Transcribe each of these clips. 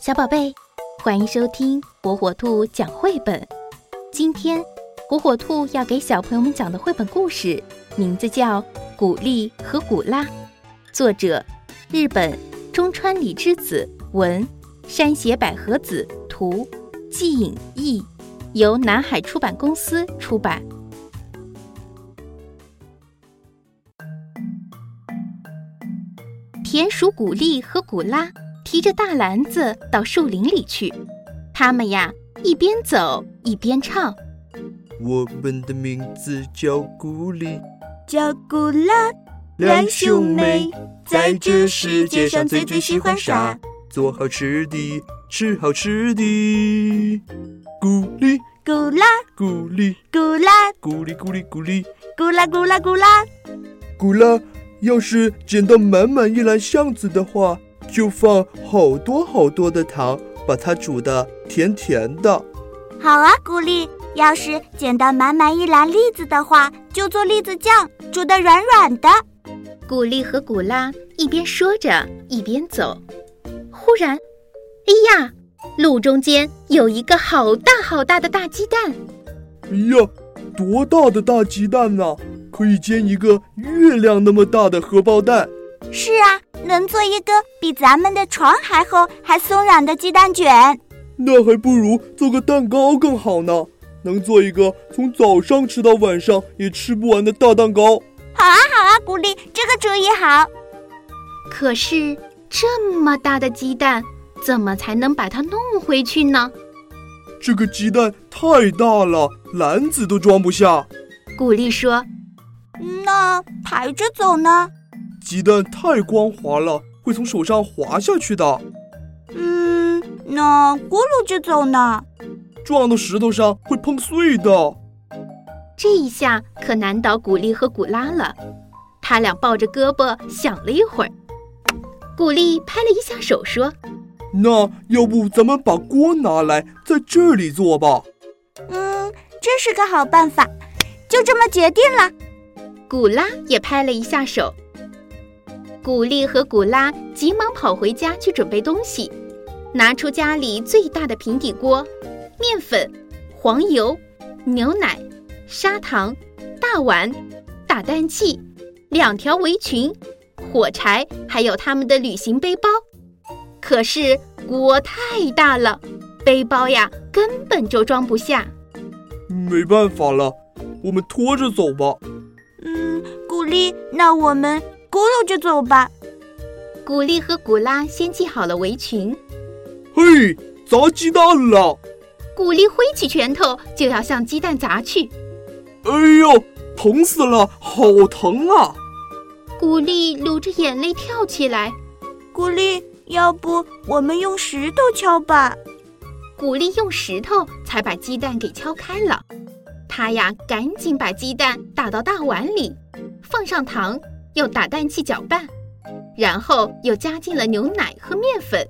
小宝贝，欢迎收听火火兔讲绘本。今天，火火兔要给小朋友们讲的绘本故事名字叫《古丽和古拉》，作者日本中川里之子文，山胁百合子图，季影译，由南海出版公司出版。田鼠古丽和古拉提着大篮子到树林里去，他们呀一边走一边唱：“我们的名字叫古丽，叫古拉，两兄妹在这世界上最最喜欢啥？做好吃的，吃好吃的。古丽，古拉，古丽，古拉，古丽，古丽，古丽，古拉，古拉，古拉，古拉。”要是捡到满满一篮橡子的话，就放好多好多的糖，把它煮的甜甜的。好啊，古丽。要是捡到满满一篮栗子的话，就做栗子酱，煮的软软的。古丽和古拉一边说着，一边走。忽然，哎呀，路中间有一个好大好大的大鸡蛋！哎呀，多大的大鸡蛋呐！可以煎一个月亮那么大的荷包蛋，是啊，能做一个比咱们的床还厚还松软的鸡蛋卷。那还不如做个蛋糕更好呢，能做一个从早上吃到晚上也吃不完的大蛋糕。好啊，好啊，古丽，这个主意好。可是这么大的鸡蛋，怎么才能把它弄回去呢？这个鸡蛋太大了，篮子都装不下。古丽说。那抬着走呢？鸡蛋太光滑了，会从手上滑下去的。嗯，那咕噜着走呢？撞到石头上会碰碎的。这一下可难倒古丽和古拉了。他俩抱着胳膊想了一会儿。古丽拍了一下手说：“那要不咱们把锅拿来，在这里做吧？”嗯，这是个好办法，就这么决定了。古拉也拍了一下手。古丽和古拉急忙跑回家去准备东西，拿出家里最大的平底锅，面粉、黄油、牛奶、砂糖、大碗、打蛋器、两条围裙、火柴，还有他们的旅行背包。可是锅太大了，背包呀根本就装不下。没办法了，我们拖着走吧。嗯古丽，那我们咕噜就走吧。古丽和古拉先系好了围裙。嘿，砸鸡蛋了！古丽挥起拳头就要向鸡蛋砸去。哎呦，疼死了，好疼啊！古丽流着眼泪跳起来。古丽，要不我们用石头敲吧？古丽用石头才把鸡蛋给敲开了。他呀，赶紧把鸡蛋打到大碗里。放上糖，用打蛋器搅拌，然后又加进了牛奶和面粉。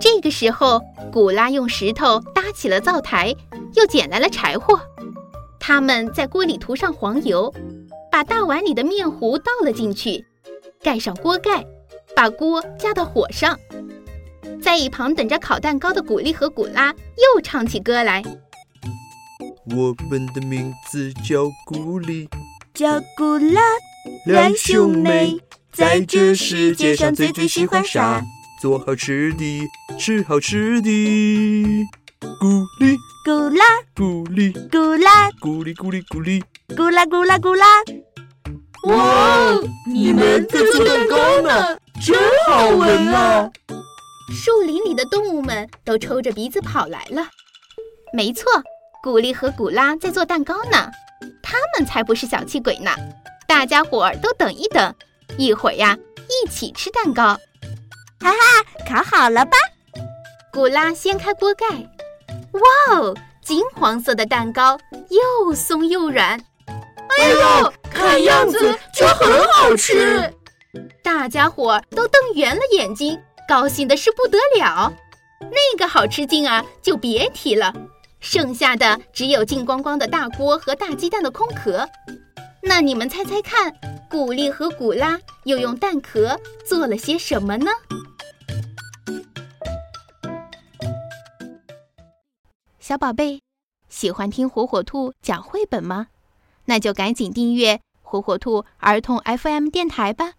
这个时候，古拉用石头搭起了灶台，又捡来了柴火。他们在锅里涂上黄油，把大碗里的面糊倒了进去，盖上锅盖，把锅架到火上。在一旁等着烤蛋糕的古丽和古拉又唱起歌来：“我们的名字叫古丽。”叫古拉，两兄妹在这世界上最最喜欢啥？做好吃的，吃好吃的。咕哩咕啦，咕哩咕啦，咕哩咕哩咕哩，咕啦咕啦咕啦。哇，你们在做蛋糕呢，真好闻啊！树林里的动物们都抽着鼻子跑来了。没错，古丽和古拉在做蛋糕呢。他们才不是小气鬼呢！大家伙儿都等一等，一会儿呀，一起吃蛋糕。哈哈，烤好了吧？古拉掀开锅盖，哇哦，金黄色的蛋糕又松又软。哎呦，看样子就很好吃。大家伙儿都瞪圆了眼睛，高兴的是不得了。那个好吃劲啊，就别提了。剩下的只有净光光的大锅和大鸡蛋的空壳。那你们猜猜看古丽和古拉又用蛋壳做了些什么呢？小宝贝喜欢听火火兔讲绘本吗？那就赶紧订阅火火兔儿童 fm 电台吧。